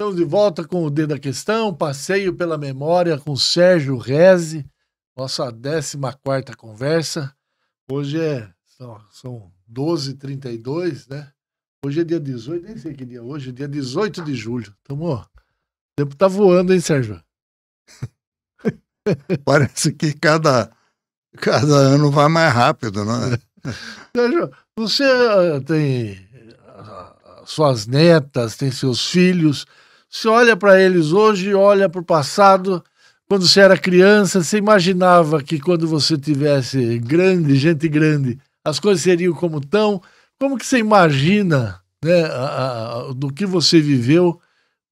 Estamos de volta com o D da Questão, passeio pela memória com Sérgio Reze, nossa 14 conversa. Hoje é, são, são 12h32, né? Hoje é dia 18, nem sei que dia é hoje, é dia 18 de julho. Tamo, ó, o tempo tá voando, hein, Sérgio? Parece que cada, cada ano vai mais rápido, não é? Sérgio, você ah, tem ah, suas netas, tem seus filhos. Você olha para eles hoje, olha para o passado. Quando você era criança, você imaginava que quando você tivesse grande, gente grande, as coisas seriam como estão? Como que você imagina né, a, a, do que você viveu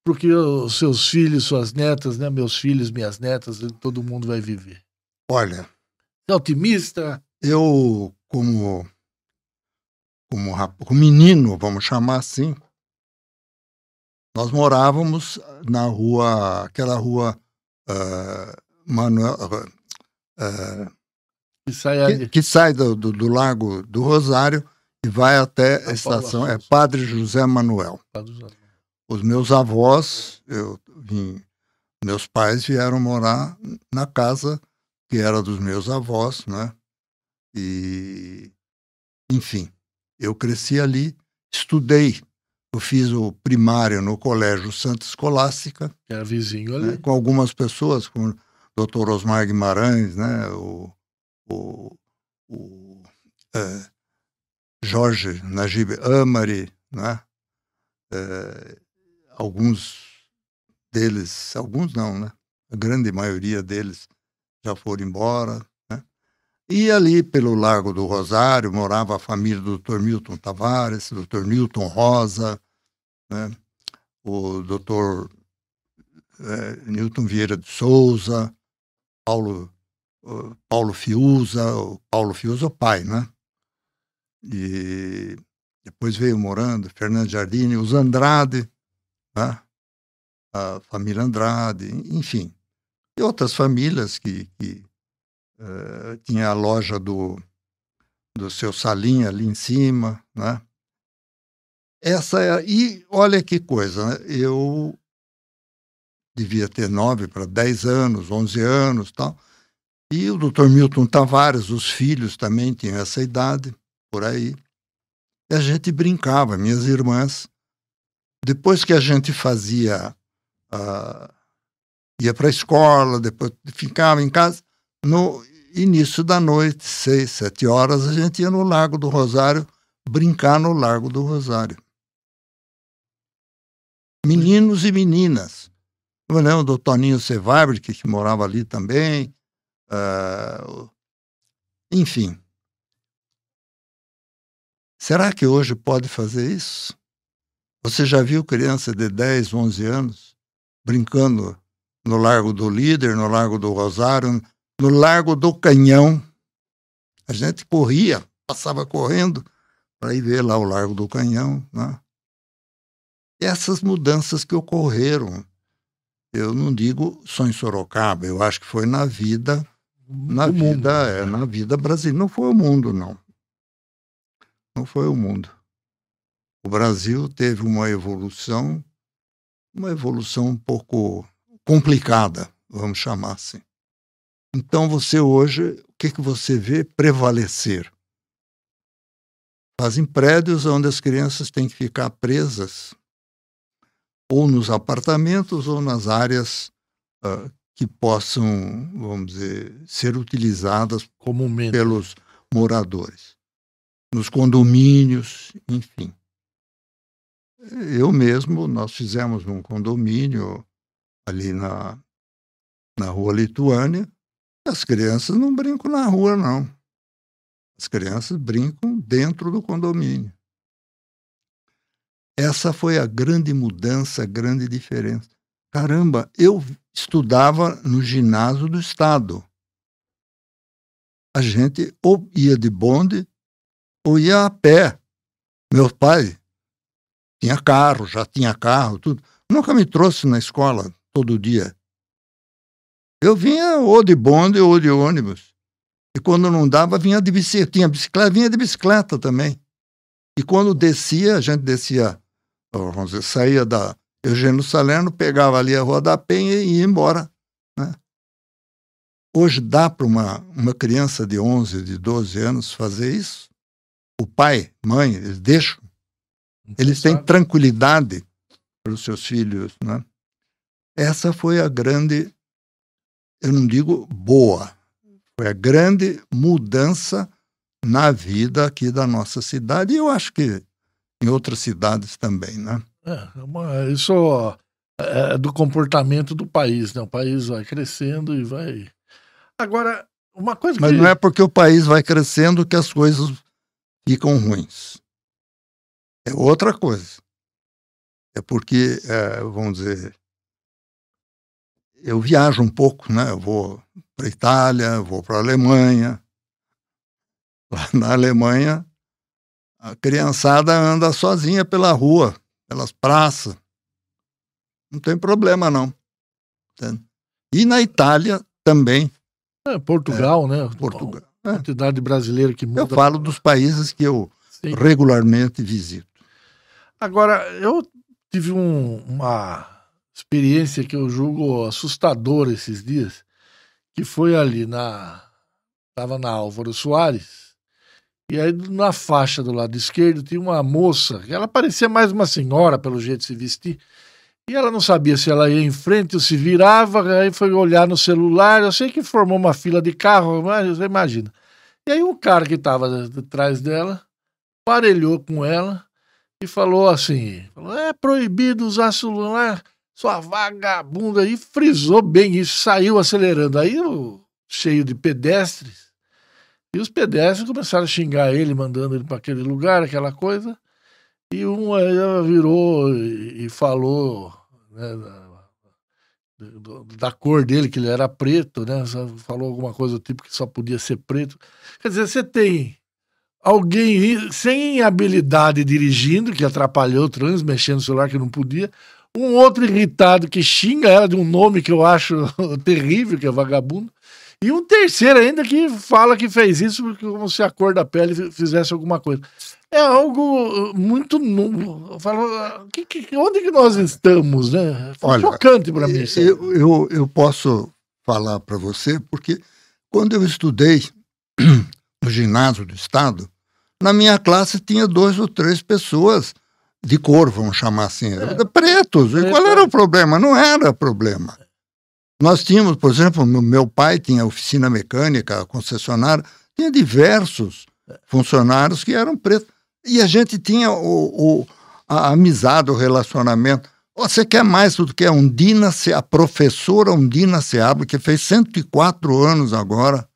porque os seus filhos, suas netas, né, meus filhos, minhas netas, todo mundo vai viver? Olha, é otimista? Eu, como, como, como menino, vamos chamar assim, nós morávamos na rua, aquela rua uh, Manuel. Uh, que sai, que, que sai do, do, do, Lago do Rosário e vai até a estação. É Padre José Manuel. Os meus avós, eu vim, meus pais vieram morar na casa que era dos meus avós, né? E, enfim, eu cresci ali, estudei eu fiz o primário no Colégio Santa Escolástica. Que era vizinho ali. Né, com algumas pessoas, como o doutor Osmar Guimarães, né, o, o, o é, Jorge Najib Amari, né, é, alguns deles, alguns não, né, a grande maioria deles já foram embora. E ali pelo Largo do Rosário morava a família do Dr. Milton Tavares, Dr. Milton Rosa, né? o Dr. É, Newton Vieira de Souza, Paulo, Paulo Fiuza, o Paulo Fiuza o pai, né? E depois veio morando Fernando Jardine, os Andrade, né? a família Andrade, enfim. E outras famílias que, que uh, tinha a loja do, do seu Salinha ali em cima, né? Essa é, e olha que coisa, né? eu devia ter nove para dez anos, onze anos tal. E o doutor Milton Tavares, os filhos também tinham essa idade, por aí. E a gente brincava, minhas irmãs. Depois que a gente fazia, uh, ia para a escola, depois ficava em casa, no início da noite, seis, sete horas, a gente ia no Lago do Rosário brincar no Lago do Rosário meninos e meninas. Eu lembro do Toninho Cevabre, que, que morava ali também. Uh, enfim. Será que hoje pode fazer isso? Você já viu criança de 10, 11 anos brincando no Largo do Líder, no Largo do Rosário, no Largo do Canhão? A gente corria, passava correndo para ir ver lá o Largo do Canhão. Né? essas mudanças que ocorreram. Eu não digo só em Sorocaba, eu acho que foi na vida, na o vida, é, na vida brasileira. Não foi o mundo, não. Não foi o mundo. O Brasil teve uma evolução, uma evolução um pouco complicada, vamos chamar assim. Então você hoje, o que, que você vê prevalecer? Fazem prédios onde as crianças têm que ficar presas ou nos apartamentos ou nas áreas uh, que possam, vamos dizer, ser utilizadas comumente pelos moradores, nos condomínios, enfim. Eu mesmo, nós fizemos um condomínio ali na, na rua Lituânia. As crianças não brincam na rua, não. As crianças brincam dentro do condomínio. Essa foi a grande mudança, a grande diferença. Caramba, eu estudava no ginásio do Estado. A gente ou ia de bonde ou ia a pé. Meu pai tinha carro, já tinha carro, tudo. Nunca me trouxe na escola todo dia. Eu vinha ou de bonde ou de ônibus. E quando não dava, vinha de bicicleta. Tinha bicicleta, vinha de bicicleta também. E quando descia, a gente descia vamos dizer, saía da Eugênio Salerno pegava ali a Rua da Penha e ia embora. Né? Hoje dá para uma, uma criança de 11, de 12 anos fazer isso? O pai, mãe, eles deixam? Eles têm tranquilidade para os seus filhos, né? Essa foi a grande, eu não digo boa, foi a grande mudança na vida aqui da nossa cidade e eu acho que em outras cidades também, né? É, isso é do comportamento do país, né? O país vai crescendo e vai. Agora, uma coisa Mas que... não é porque o país vai crescendo que as coisas ficam ruins. É outra coisa. É porque, é, vamos dizer, eu viajo um pouco, né? Eu vou para a Itália, vou para a Alemanha. Lá na Alemanha, a criançada anda sozinha pela rua, pelas praças. Não tem problema, não. E na Itália também. É, Portugal, é, né? Portugal. A quantidade brasileira que muda. Eu falo dos países que eu Sim. regularmente visito. Agora, eu tive um, uma experiência que eu julgo assustadora esses dias, que foi ali na. Estava na Álvaro Soares, e aí na faixa do lado esquerdo tinha uma moça, ela parecia mais uma senhora pelo jeito de se vestir, e ela não sabia se ela ia em frente ou se virava, aí foi olhar no celular, eu sei que formou uma fila de carro, mas você imagina. E aí um cara que estava atrás dela parelhou com ela e falou assim: falou, é proibido usar celular, sua vagabunda, e frisou bem isso, saiu acelerando. Aí, cheio de pedestres, e os pedestres começaram a xingar ele, mandando ele para aquele lugar, aquela coisa. E um aí virou e falou né, da, da, cor dele, que ele era preto, né? Falou alguma coisa do tipo que só podia ser preto. Quer dizer, você tem alguém sem habilidade dirigindo, que atrapalhou o trânsito, mexendo no celular que não podia, um outro irritado que xinga ela de um nome que eu acho terrível, que é vagabundo, e um terceiro ainda que fala que fez isso como se a cor da pele fizesse alguma coisa. É algo muito novo. Eu falo, que, que, onde que nós estamos, né? Olha, chocante para mim. Eu, eu, eu posso falar para você porque quando eu estudei no ginásio do Estado, na minha classe tinha dois ou três pessoas de cor, vamos chamar assim, é. pretos. E qual era o problema? Não era problema. Nós tínhamos, por exemplo, meu pai tinha oficina mecânica, concessionária, tinha diversos funcionários que eram pretos. E a gente tinha o, o a amizade, o relacionamento. Você quer mais do que a Undina, a professora Undina Seabra, que fez 104 anos agora,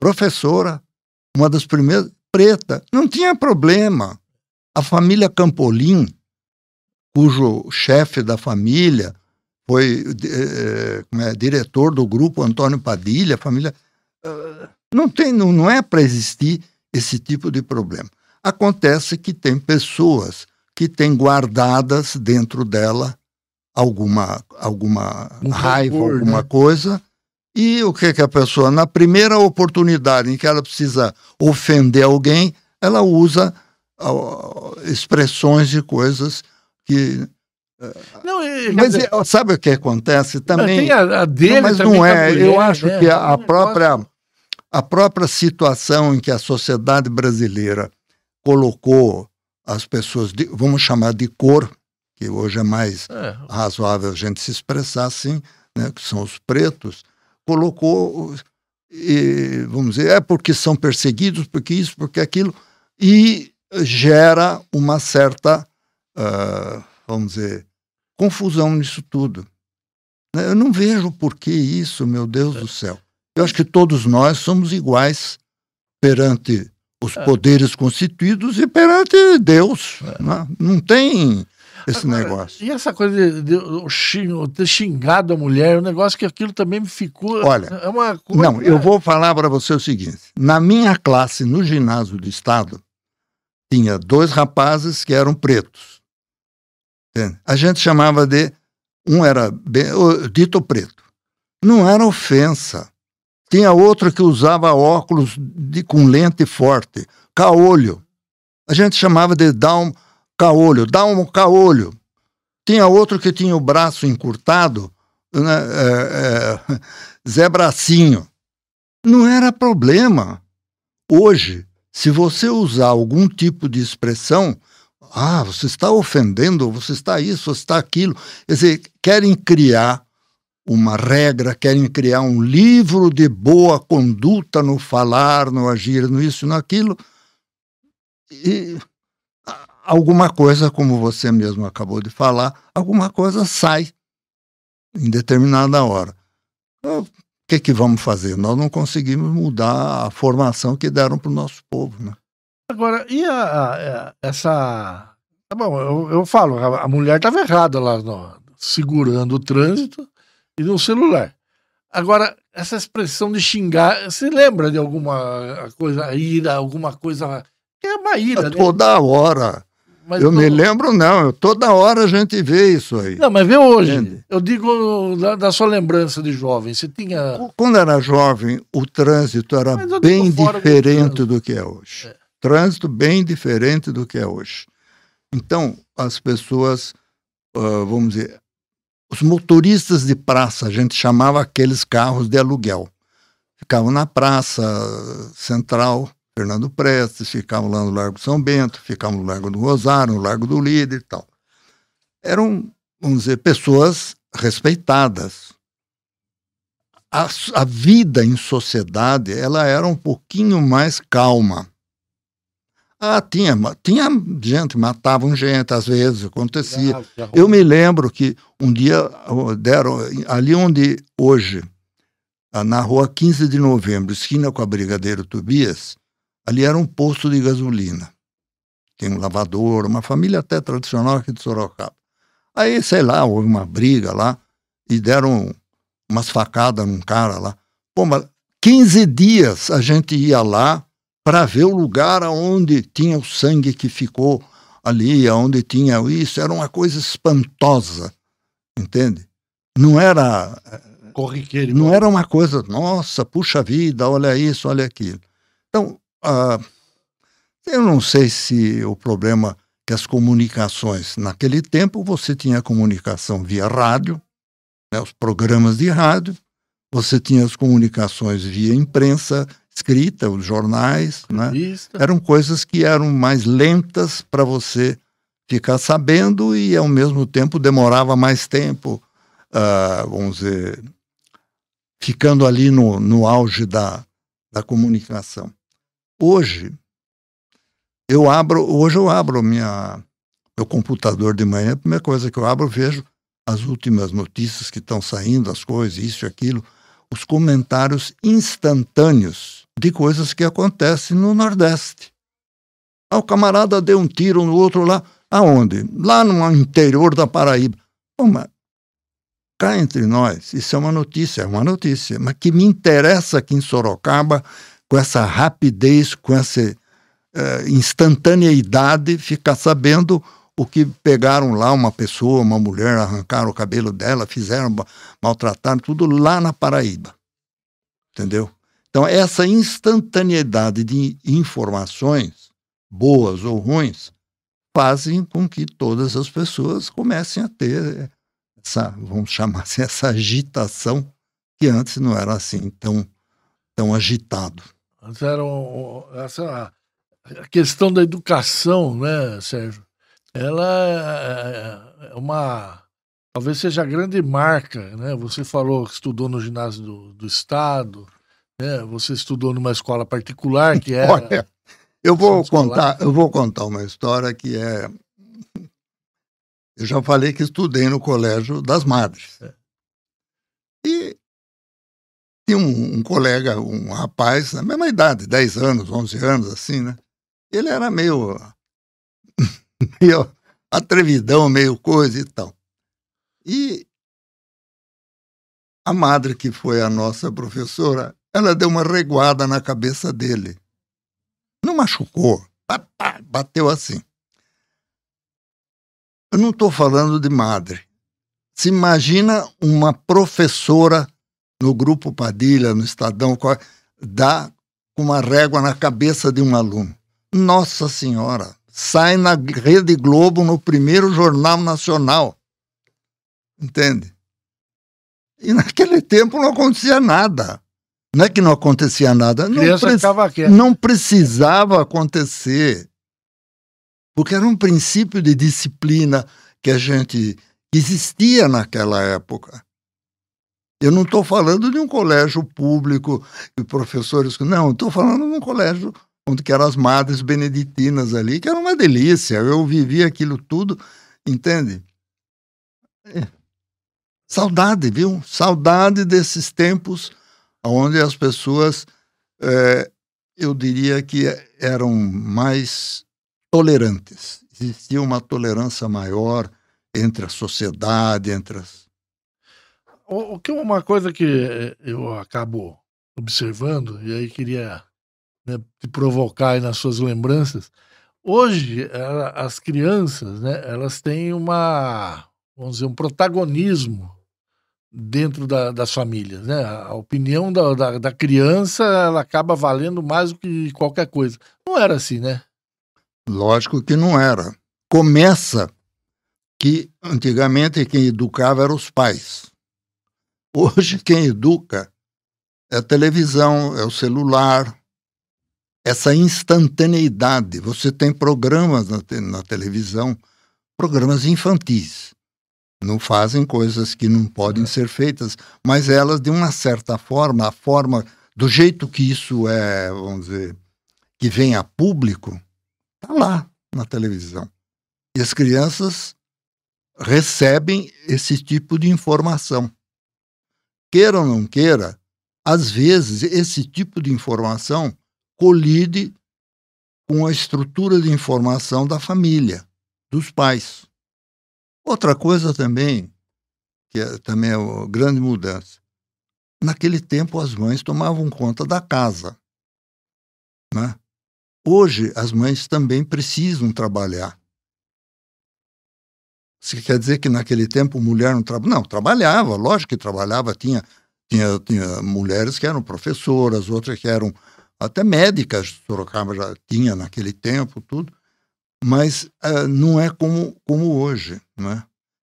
professora, uma das primeiras, preta, não tinha problema. A família Campolim, cujo chefe da família foi é, é, diretor do grupo Antônio Padilha, a família. Uh, não, tem, não, não é para existir esse tipo de problema. Acontece que tem pessoas que têm guardadas dentro dela alguma, alguma um raiva, alguma né? coisa, e o que, que a pessoa, na primeira oportunidade em que ela precisa ofender alguém, ela usa expressões e coisas que. Uh, não, mas dizer, sabe o que acontece também? Tem a, a dele não, mas não é. Mulher, eu acho né? que a, a própria, a própria situação em que a sociedade brasileira colocou as pessoas, de, vamos chamar de cor, que hoje é mais é. razoável a gente se expressar assim, né, que são os pretos, colocou, e, vamos dizer, é porque são perseguidos, porque isso, porque aquilo, e gera uma certa, uh, vamos dizer, confusão nisso tudo. Eu não vejo por que isso, meu Deus do céu. Eu acho que todos nós somos iguais perante os é. poderes constituídos e perante Deus. É. Não, não tem esse Agora, negócio. E essa coisa de, de, de, ter xingado a mulher, um negócio que aquilo também me ficou. Olha, é uma coisa, não, eu vou falar para você o seguinte: na minha classe, no ginásio do Estado, tinha dois rapazes que eram pretos. A gente chamava de. Um era bem, dito preto. Não era ofensa. Tinha outro que usava óculos de, com lente forte, caolho. A gente chamava de down caolho, um caolho. Tinha outro que tinha o braço encurtado, né, é, é, Zé Bracinho. Não era problema. Hoje, se você usar algum tipo de expressão, ah, você está ofendendo, você está isso, você está aquilo. Quer dizer, querem criar uma regra, querem criar um livro de boa conduta no falar, no agir, no isso, naquilo. E alguma coisa, como você mesmo acabou de falar, alguma coisa sai em determinada hora. Que, que vamos fazer? Nós não conseguimos mudar a formação que deram para o nosso povo. Né? Agora, e a, a, essa. Tá bom, eu, eu falo, a, a mulher estava errada lá, no, segurando o trânsito e no celular. Agora, essa expressão de xingar, você lembra de alguma coisa, ira, alguma coisa. É uma ira, né? Toda hora. Mas eu não... me lembro, não. Toda hora a gente vê isso aí. Não, mas vê hoje. Entende? Eu digo da, da, sua lembrança de jovem. Você tinha. Quando era jovem, o trânsito era bem diferente do, do, que é hoje. É. Trânsito bem diferente do que é hoje. Então, as pessoas, uh, vamos dizer, os motoristas de praça, a gente chamava aqueles carros de aluguel. Ficavam na praça central Fernando Prestes, ficavam lá no Largo São Bento, ficavam no Largo do Rosário, no Largo do Líder e tal. Eram, vamos dizer, pessoas respeitadas. A, a vida em sociedade, ela era um pouquinho mais calma. Ah, tinha, tinha gente, matavam gente, às vezes, acontecia. Eu me lembro que um dia deram, ali onde hoje, na rua 15 de novembro, esquina com a Brigadeiro Tobias, Ali era um posto de gasolina. Tem um lavador, uma família até tradicional aqui de Sorocaba. Aí, sei lá, houve uma briga lá e deram umas facadas num cara lá. Pô, mas 15 dias a gente ia lá para ver o lugar onde tinha o sangue que ficou ali, onde tinha isso. Era uma coisa espantosa, entende? Não era. Corriqueiro. Não era uma coisa, nossa, puxa vida, olha isso, olha aquilo. Então, ah, eu não sei se o problema que as comunicações, naquele tempo você tinha comunicação via rádio, né, os programas de rádio, você tinha as comunicações via imprensa escrita, os jornais, né? eram coisas que eram mais lentas para você ficar sabendo e ao mesmo tempo demorava mais tempo, uh, vamos dizer, ficando ali no, no auge da, da comunicação. Hoje, eu abro, hoje eu abro minha, meu computador de manhã, a primeira coisa que eu abro, eu vejo as últimas notícias que estão saindo, as coisas, isso e aquilo, os comentários instantâneos de coisas que acontecem no Nordeste. Ah, o camarada deu um tiro no outro lá. Aonde? Lá no interior da Paraíba. Mas cá entre nós, isso é uma notícia, é uma notícia, mas que me interessa aqui em Sorocaba com essa rapidez, com essa uh, instantaneidade, ficar sabendo o que pegaram lá uma pessoa, uma mulher, arrancaram o cabelo dela, fizeram, maltrataram, tudo lá na Paraíba. Entendeu? Então, essa instantaneidade de informações, boas ou ruins, fazem com que todas as pessoas comecem a ter essa, vamos chamar assim, essa agitação que antes não era assim tão, tão agitado. Era essa a questão da educação, né, Sérgio? Ela é, é, é uma talvez seja a grande marca, né? Você falou que estudou no ginásio do, do estado, né? Você estudou numa escola particular que era. Olha, eu vou contar, eu vou contar uma história que é. Eu já falei que estudei no colégio das madres. É. E um, um, colega, um rapaz, na mesma idade, 10 anos, 11 anos, assim, né? Ele era meio, meio atrevidão, meio coisa e tal. E a madre, que foi a nossa professora, ela deu uma reguada na cabeça dele. Não machucou, bateu assim. Eu não estou falando de madre. Se imagina uma professora no Grupo Padilha, no Estadão, dá uma régua na cabeça de um aluno. Nossa Senhora! Sai na Rede Globo no primeiro jornal nacional. Entende? E naquele tempo não acontecia nada. Não é que não acontecia nada, não, pre não precisava acontecer. Porque era um princípio de disciplina que a gente existia naquela época. Eu não estou falando de um colégio público e professores. Não, estou falando de um colégio onde que eram as madres beneditinas ali, que era uma delícia. Eu vivi aquilo tudo, entende? É. Saudade, viu? Saudade desses tempos onde as pessoas, é, eu diria que eram mais tolerantes. Existia uma tolerância maior entre a sociedade, entre as. O, que uma coisa que eh, eu acabo observando, e aí queria né, te provocar aí nas suas lembranças. Hoje, ela, as crianças, né, elas têm uma, vamos dizer, um protagonismo dentro da, das famílias, né? A opinião da, da, da, criança, ela acaba valendo mais do que qualquer coisa. Não era assim, né? Lógico que não era. Começa que antigamente quem educava eram os pais. Hoje quem educa é a televisão, é o celular, essa instantaneidade. Você tem programas na, te na televisão, programas infantis. Não fazem coisas que não podem ser feitas, mas elas, de uma certa forma, a forma, do jeito que isso é, vamos dizer, que vem a público, está lá na televisão. E as crianças recebem esse tipo de informação. Queira ou não queira, às vezes esse tipo de informação colide com a estrutura de informação da família, dos pais. Outra coisa também, que é, também é uma grande mudança. Naquele tempo, as mães tomavam conta da casa. Né? Hoje, as mães também precisam trabalhar. Você quer dizer que naquele tempo mulher não trabalhava? Não, trabalhava, lógico que trabalhava. Tinha, tinha, tinha mulheres que eram professoras, outras que eram até médicas. Sorocaba já tinha naquele tempo, tudo. Mas uh, não é como, como hoje. Né?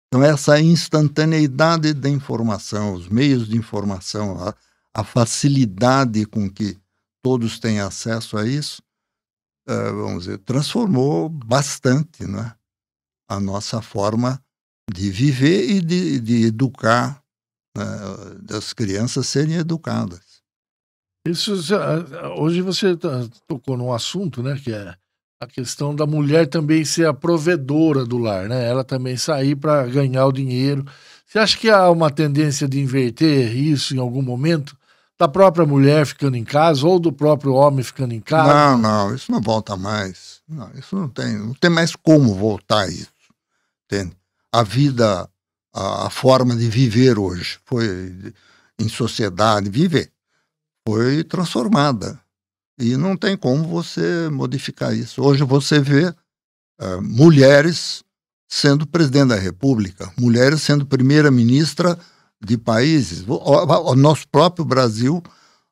Então, essa instantaneidade da informação, os meios de informação, a, a facilidade com que todos têm acesso a isso, uh, vamos dizer, transformou bastante né, a nossa forma de viver e de, de educar, uh, das crianças serem educadas. Isso, hoje você tá, tocou num assunto, né, que é a questão da mulher também ser a provedora do lar, né? Ela também sair para ganhar o dinheiro. Você acha que há uma tendência de inverter isso em algum momento? da própria mulher ficando em casa ou do próprio homem ficando em casa? Não, não, isso não volta mais. Não, isso não tem, não tem mais como voltar isso. Entende? A vida, a, a forma de viver hoje foi em sociedade, viver, foi transformada. E não tem como você modificar isso. Hoje você vê uh, mulheres sendo presidente da República, mulheres sendo primeira-ministra de países, o, o, nosso próprio Brasil,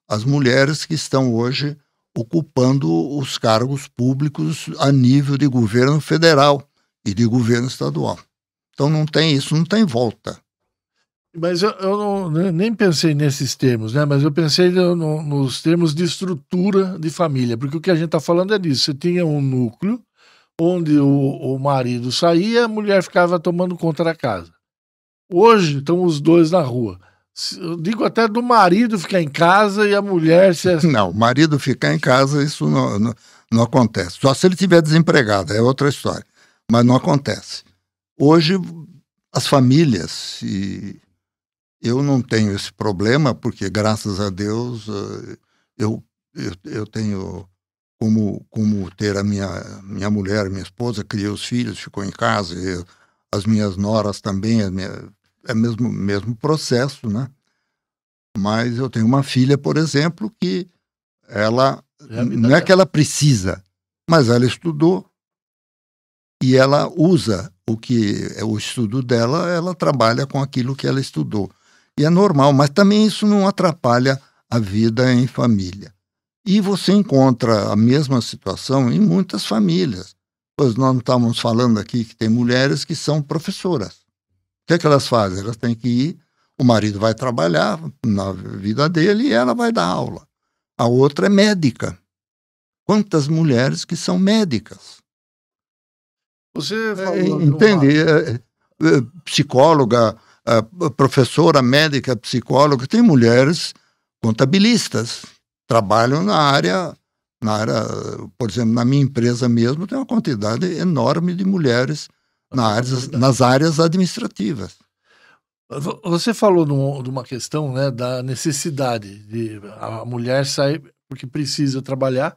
as mulheres que estão hoje ocupando os cargos públicos a nível de governo federal e de governo estadual. Então não tem isso, não tem volta. Mas eu, eu não, nem pensei nesses termos, né? Mas eu pensei no, nos termos de estrutura de família, porque o que a gente está falando é disso. Você tinha um núcleo onde o, o marido saía, a mulher ficava tomando conta da casa. Hoje estão os dois na rua. Eu digo até do marido ficar em casa e a mulher se. Não, o marido ficar em casa, isso não, não, não acontece. Só se ele estiver desempregado, é outra história. Mas não acontece. Hoje, as famílias, e eu não tenho esse problema, porque graças a Deus eh, eu, eu, eu tenho como, como ter a minha, minha mulher, minha esposa, criei os filhos, ficou em casa, eu, as minhas noras também, minha, é mesmo mesmo processo, né? Mas eu tenho uma filha, por exemplo, que ela é não é que ela precisa, mas ela estudou e ela usa o que é o estudo dela, ela trabalha com aquilo que ela estudou. E é normal, mas também isso não atrapalha a vida em família. E você encontra a mesma situação em muitas famílias. Pois nós estávamos falando aqui que tem mulheres que são professoras que, é que elas fazem? Elas têm que ir, o marido vai trabalhar na vida dele e ela vai dar aula. A outra é médica. Quantas mulheres que são médicas? Você É, falou entende? numa- É, é, Psicóloga, professora médica, psicóloga, tem mulheres contabilistas, trabalham na área, na área, por exemplo, na minha empresa mesmo, tem uma quantidade enorme de mulheres na áreas, nas áreas administrativas. Vo- Você falou de uma questão né, da necessidade de a mulher sair porque precisa trabalhar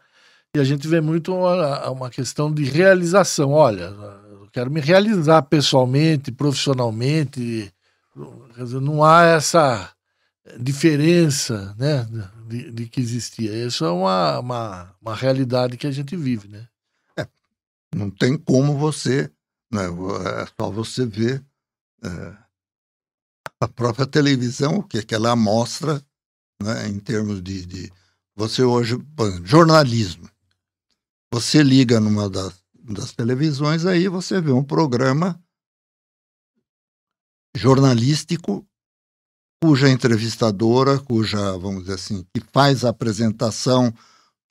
e a gente vê muito uma, uma questão de realização. Olha, eu quero me realizar pessoalmente, profissionalmente. Dizer, não há essa diferença né, de, de que existia. Isso é uma, uma, uma realidade que a gente vive. Né? Não tem como você, né, é só você ver é, a própria televisão, o que, que ela mostra né, em termos de, de. Você hoje, jornalismo. Você liga numa das, das televisões, aí você vê um programa jornalístico cuja entrevistadora, cuja, vamos dizer assim, que faz a apresentação,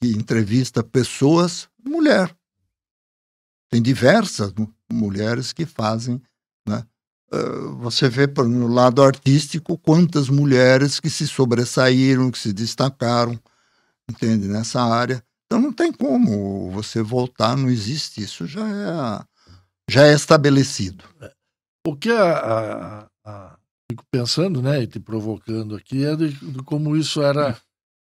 que entrevista pessoas, mulher. Tem diversas mu- mulheres que fazem, né? Ah, você vê no lado artístico quantas mulheres que se sobressaíram, que se destacaram, entende, nessa área. Então não tem como você voltar, não existe isso, já é, já é estabelecido. O que a, a- a- fico pensando, né, e te provocando aqui, é de, de como isso era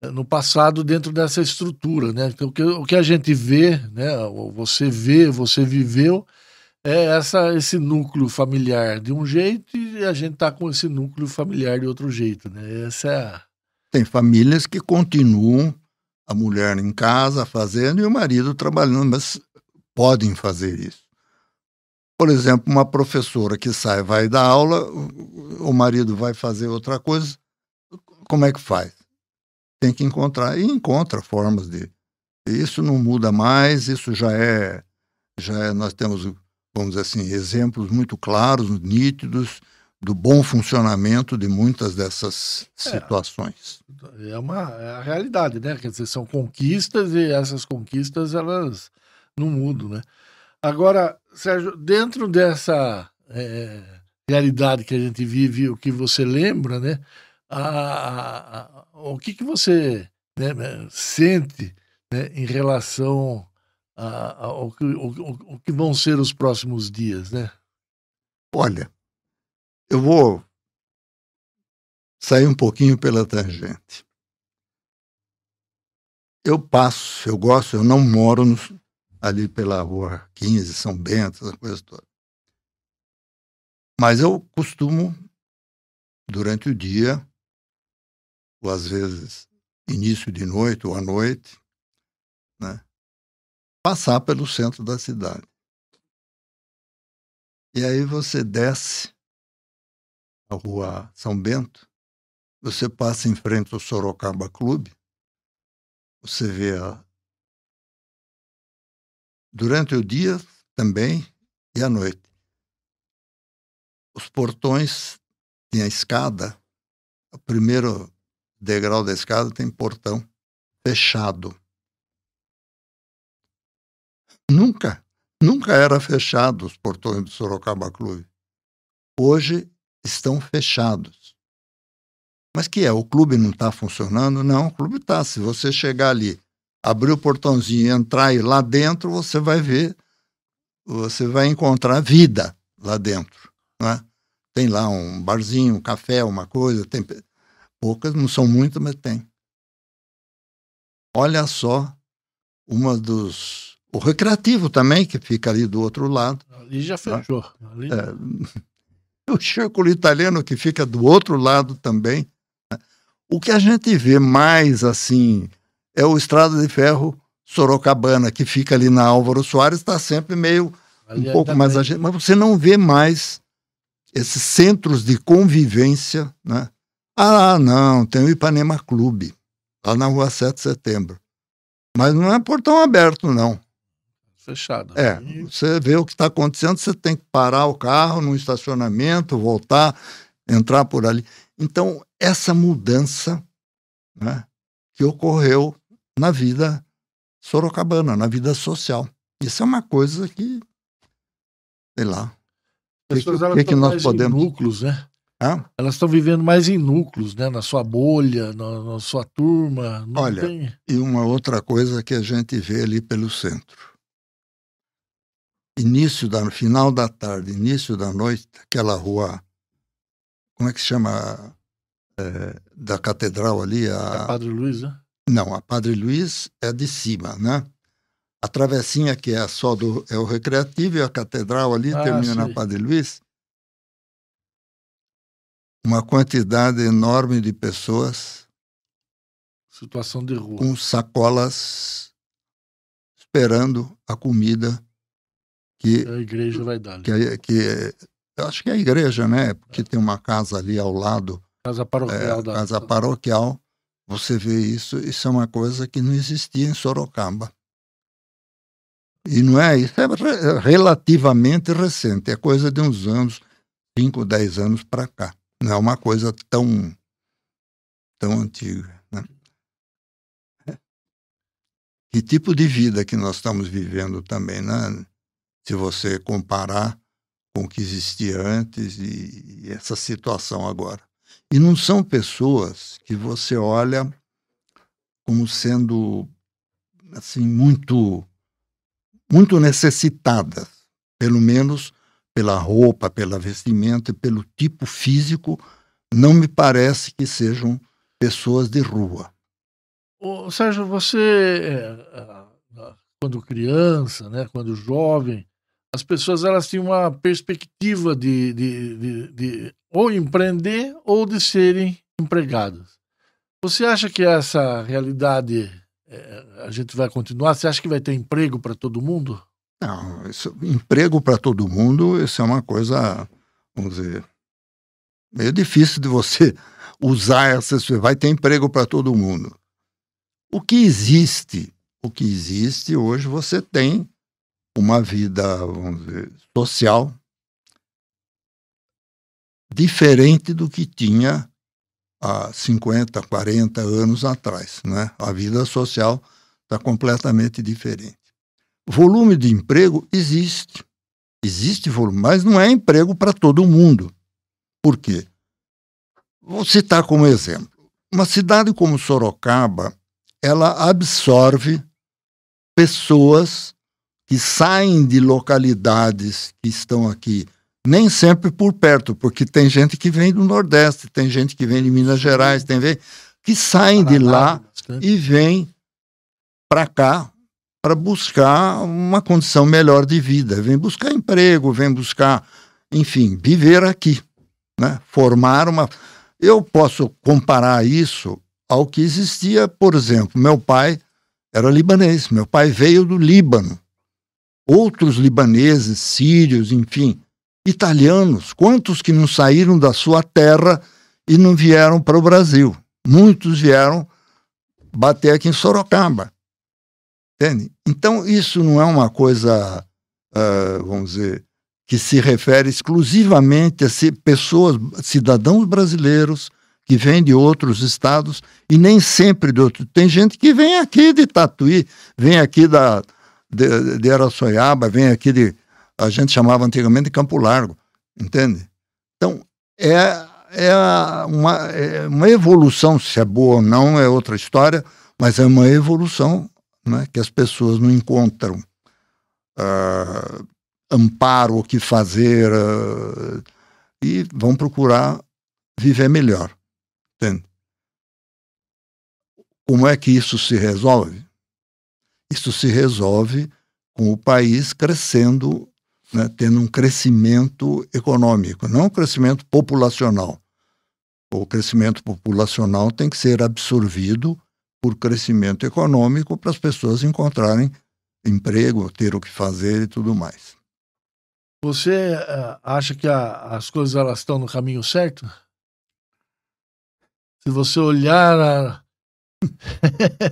eh, no passado dentro dessa estrutura, né? Então, o, que, o que a gente vê, né, ou você vê, você viveu, é essa, esse núcleo familiar de um jeito e a gente tá com esse núcleo familiar de outro jeito, né? Essa é a... Tem famílias que continuam a mulher em casa fazendo e o marido trabalhando, mas podem fazer isso. Por exemplo, uma professora que sai, vai dar aula, o marido vai fazer outra coisa, como é que faz? Tem que encontrar, e encontra formas de. Isso não muda mais, isso já é. Já é, nós temos, vamos dizer assim, exemplos muito claros, nítidos, do bom funcionamento de muitas dessas É. situações. É, uma, é a realidade, né? Quer dizer, são conquistas e essas conquistas, elas não mudam, né? Agora, Sérgio, dentro dessa é, realidade que a gente vive, o que você lembra, né? A, a- o que, que você né, sente né, em relação ao, que, o, o- o que vão ser os próximos dias, né? Olha, eu vou sair um pouquinho pela tangente. Eu passo, eu gosto, eu não moro no- ali pela rua 15, São Bento, essa coisa toda. Mas eu costumo, durante o dia, ou às vezes início de noite ou à noite, né, passar pelo centro da cidade. E aí você desce a rua São Bento, você passa em frente ao Sorocaba Clube, você vê a... durante o dia também e à noite. Os portões têm a escada, o primeiro degrau da escada tem portão fechado. Nunca, nunca era fechado os portões do Sorocaba Clube. Hoje estão fechados. Mas que é? O clube não está funcionando? Não, o clube está. Se você chegar ali, abrir o portãozinho e entrar e lá dentro, você vai ver, você vai encontrar vida lá dentro. Né? Tem lá um barzinho, um café, uma coisa, tem poucas, não são muitas, mas tem. Olha só, uma dos. O recreativo também, que fica ali do outro lado. Ali já fechou. Ali, É, o círculo italiano que fica do outro lado também. né? O que a gente vê mais assim é o Estrada de Ferro Sorocabana, que fica ali na Álvaro Soares, está sempre meio ali um pouco ainda mais agitado, mas você não vê mais esses centros de convivência, né? Ah, não, tem o Ipanema Clube, lá na rua 7 de setembro. Mas não é portão aberto, não. Fechado. É, você vê o que está acontecendo, você tem que parar o carro no estacionamento, voltar, entrar por ali. Então, essa mudança né, que ocorreu na vida sorocabana, na vida social. Isso é uma coisa que, sei lá. Pessoas que, que, que nós podemos. núcleos, né? Hã? Elas estão vivendo mais em núcleos, né? Na sua bolha, na, na sua turma. Olha, tem... e uma outra coisa que a gente vê ali pelo centro. Início da final da tarde, início da noite, aquela rua, como é que se chama? É, da catedral ali, a, a Padre Luiz, né? Não, a Padre Luiz é de cima, né? A travessinha que é só do é o recreativo e a catedral ali ah, termina sim. na Padre Luiz uma quantidade enorme de pessoas. Situação de rua. Com sacolas esperando a comida que a igreja vai dar. Que, que eu acho que é a igreja, né? Porque é. tem uma casa ali ao lado. Casa paroquial. É, da... Casa paroquial. Você vê isso, isso é uma coisa que não existia em Sorocaba. E não é isso, é relativamente recente, é coisa de uns anos, 5, 10 anos para cá. Não é uma coisa tão, tão antiga. Né? Que tipo de vida que nós estamos vivendo também, né? Se você comparar com o que existia antes e, e essa situação agora. E não são pessoas que você olha como sendo assim muito muito necessitadas, pelo menos pela roupa, pela vestimenta e pelo tipo físico, não me parece que sejam pessoas de rua. Ô, Sérgio, você, é, quando criança, né, quando jovem, as pessoas elas tinham uma perspectiva de, de, de, de ou empreender ou de serem empregadas. Você acha que essa realidade é, a gente vai continuar? Você acha que vai ter emprego para todo mundo? Não, isso, emprego para todo mundo, isso é uma coisa, vamos dizer, meio difícil de você usar essa. Vai ter emprego para todo mundo. O que existe, o que existe hoje, você tem uma vida, vamos dizer, social diferente do que tinha há 50, 40 anos atrás. Né? A vida social está completamente diferente. Volume de emprego existe. Existe volume, mas não é emprego para todo mundo. Por quê? Vou citar como exemplo. Uma cidade como Sorocaba, ela absorve pessoas que saem de localidades que estão aqui, nem sempre por perto, porque tem gente que vem do Nordeste, tem gente que vem de Minas Gerais, tem gente que saem de lá e vêm para cá para buscar uma condição melhor de vida. Vem buscar emprego, vem buscar, enfim, viver aqui, né? Formar uma. Eu posso comparar isso ao que existia, por exemplo, meu pai era libanês, meu pai veio do Líbano. Outros libaneses, sírios, enfim, italianos, quantos que não saíram da sua terra e não vieram para o Brasil? Muitos vieram bater aqui em Sorocaba. Entende? Então, isso não é uma coisa, uh, vamos dizer, que se refere exclusivamente a pessoas, cidadãos brasileiros que vêm de outros estados e nem sempre de outros. Tem gente que vem aqui de Tatuí, vem aqui da, de, de Araçoiaba, vem aqui de. A gente chamava antigamente de Campo Largo, entende? Então, é, é, uma, é uma evolução, se é boa ou não é outra história, mas é uma evolução né, que as pessoas não encontram uh, amparo, o que fazer, uh, e vão procurar viver melhor. Entende? Como é que isso se resolve? Isso se resolve com o país crescendo, né, tendo um crescimento econômico, não um crescimento populacional. O crescimento populacional tem que ser absorvido por crescimento econômico para as pessoas encontrarem emprego, ter o que fazer e tudo mais. Você uh, acha que a, as coisas elas estão no caminho certo? Se você olhar a...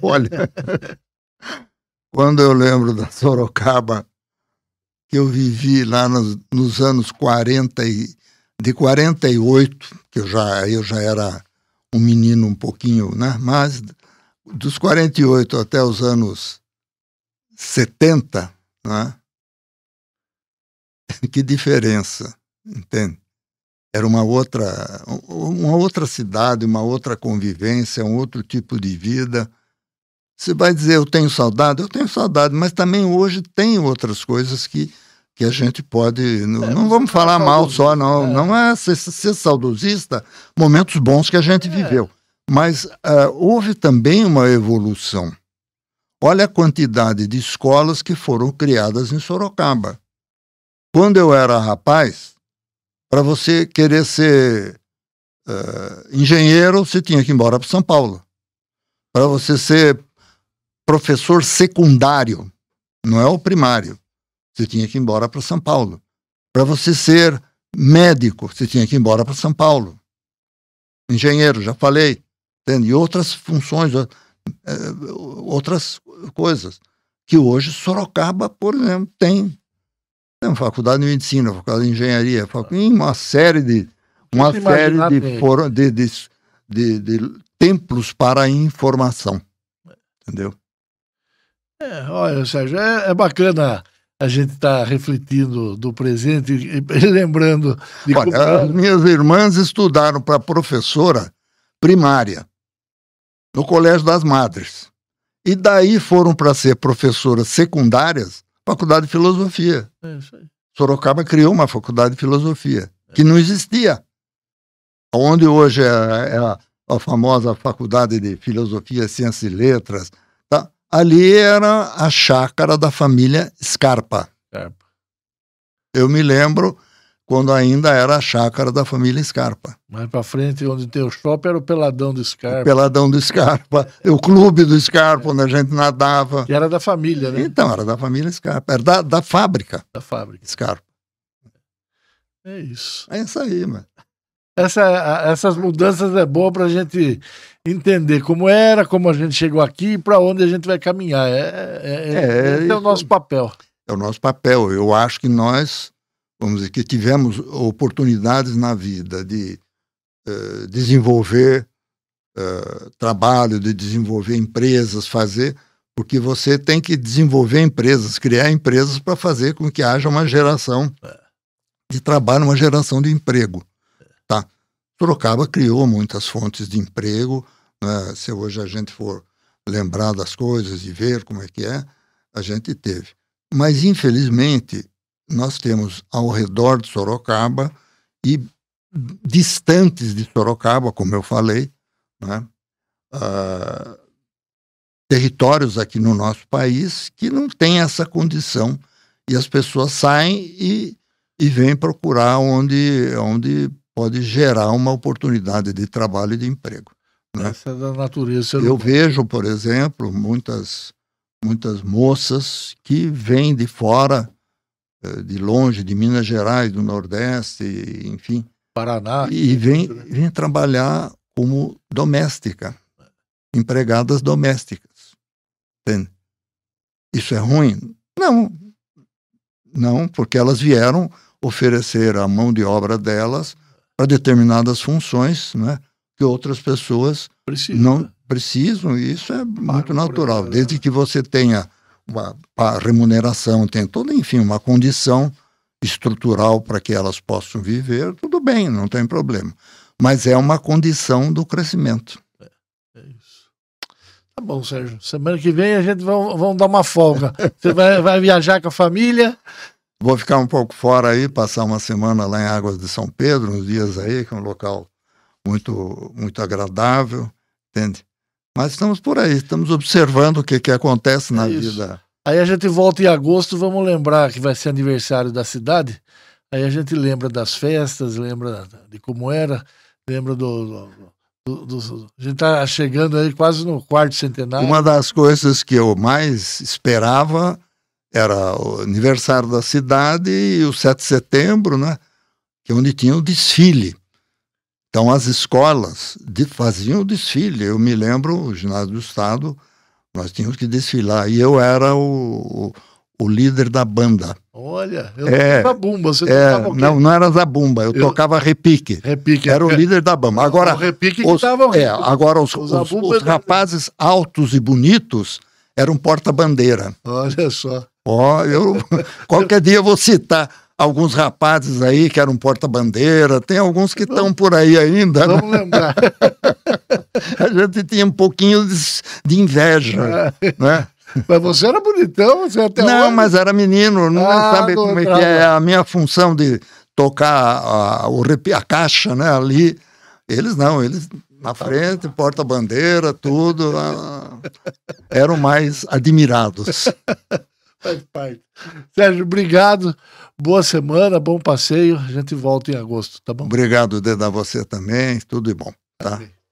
Olha, quando eu lembro da Sorocaba, que eu vivi lá nos, nos anos 40 e, de 48, que eu já, eu já era um menino um pouquinho, né? Mas dos 48 até os anos 70, né? que diferença, entende? Era uma outra, uma outra cidade, uma outra convivência, um outro tipo de vida. Você vai dizer, eu tenho saudade? Eu tenho saudade, mas também hoje tem outras coisas que que a gente pode. Não, é, não vamos tá falar mal só, não. É. Não é ser, ser, saudosista, momentos bons que a gente é. viveu. Mas uh, houve também uma evolução. Olha a quantidade de escolas que foram criadas em Sorocaba. Quando eu era rapaz, para você querer ser uh, engenheiro, você tinha que ir embora para São Paulo. Para você ser professor secundário, não é o primário você tinha que ir embora para São Paulo. Para você ser médico, você tinha que ir embora para São Paulo. Engenheiro, já falei. Entende? E outras funções, eh, outras coisas. Que hoje Sorocaba, por exemplo, tem. Tem faculdade de medicina, faculdade de engenharia, uma série de. Uma série de, for, de, de, de, de templos para a informação. Entendeu? É, olha, Sérgio, é, é bacana a gente está refletindo do presente e, lembrando de Olha, como... as minhas irmãs estudaram para professora primária no Colégio das Madres. E daí foram para ser professoras secundárias, faculdade de filosofia. É Sorocaba criou uma faculdade de filosofia, é. que não existia. Onde hoje é, é a, a, famosa faculdade de filosofia, ciências e letras, Ali era a chácara da família Scarpa. Scarpa. Eu me lembro quando ainda era a chácara da família Scarpa. Mais para frente, onde tem o shopping, era o Peladão do Scarpa. O Peladão do Scarpa, o clube do Scarpa, é. onde a gente nadava. Que era da família, né? Então, era da família Scarpa, era da, da fábrica. Da fábrica. Scarpa. É isso. É isso aí, mano. Essa, essas mudanças é boa para a gente entender como era, como a gente chegou aqui e para onde a gente vai caminhar. É, é, é, é o nosso papel. É o nosso papel. Eu acho que nós, vamos dizer, que tivemos oportunidades na vida de uh, desenvolver uh, trabalho, de desenvolver empresas, fazer, porque você tem que desenvolver empresas, criar empresas para fazer com que haja uma geração é. de trabalho, uma geração de emprego. Sorocaba criou muitas fontes de emprego. Né? Se hoje a gente for lembrar das coisas e ver como é que é, a gente teve. Mas, infelizmente, nós temos ao redor de Sorocaba e distantes de Sorocaba, como eu falei, né? uh, territórios aqui no nosso país que não têm essa condição e as pessoas saem e, e vêm procurar onde, onde pode gerar uma oportunidade de trabalho e de emprego. Né? Essa é da natureza. Eu vejo, por exemplo, muitas, muitas moças que vêm de fora, eh, de longe, de Minas Gerais, do Nordeste, enfim. Paraná. E vêm vem trabalhar como doméstica, empregadas domésticas. Entende? Isso é ruim? Não. Não, porque elas vieram oferecer a mão de obra delas para determinadas funções, né, que outras pessoas Precisa. não precisam, e isso é muito natural. Desde que você tenha uma, uma remuneração, tenha toda, enfim, uma condição estrutural para que elas possam viver, tudo bem, não tem problema. Mas é uma condição do crescimento. É, é isso. Tá bom, Sérgio. Semana que vem a gente vai, vamos dar uma folga. Você vai, vai viajar com a família? Vou ficar um pouco fora aí, passar uma semana lá em Águas de São Pedro, uns dias aí, que é um local muito, muito agradável, entende? Mas estamos por aí, estamos observando o que, que acontece na é vida. Aí a gente volta em agosto, vamos lembrar que vai ser aniversário da cidade. Aí a gente lembra das festas, lembra de como era, lembra do, do, do, do, a gente está chegando aí quase no quarto centenário. Uma das coisas que eu mais esperava era o aniversário da cidade e o 7 de setembro, né? Que é onde tinha o desfile. Então as escolas de, faziam o desfile. Eu me lembro, o ginásio do Estado, Nós tínhamos que desfilar. E eu era o, o, o líder da banda. Olha, eu É, zabumba, você É, tocava o quê? não, não era zabumba, eu, Eu- tocava repique. Repique. Era o líder da banda. Agora, o repique que os, tava o é, agora os, os- zabumba os da- rapazes altos e bonitos eram porta-bandeira. Olha só. Ó, eu qualquer dia eu vou citar alguns rapazes aí que eram porta-bandeira, tem alguns que estão por aí ainda. né? Vamos lembrar. A gente tinha um pouquinho de, de inveja, né? Mas você era bonitão, você até não, hoje- mas era menino, não Ah, sabe como é que é a minha função de tocar a, repi- a caixa, né? Ali, eles não, eles na frente, porta-bandeira, tudo, ah, eram mais admirados. Faz parte. Sérgio, obrigado. Boa semana, bom passeio. A gente volta em agosto, tá bom? Obrigado, Deda, a você também, tudo de bom, tá? Amém.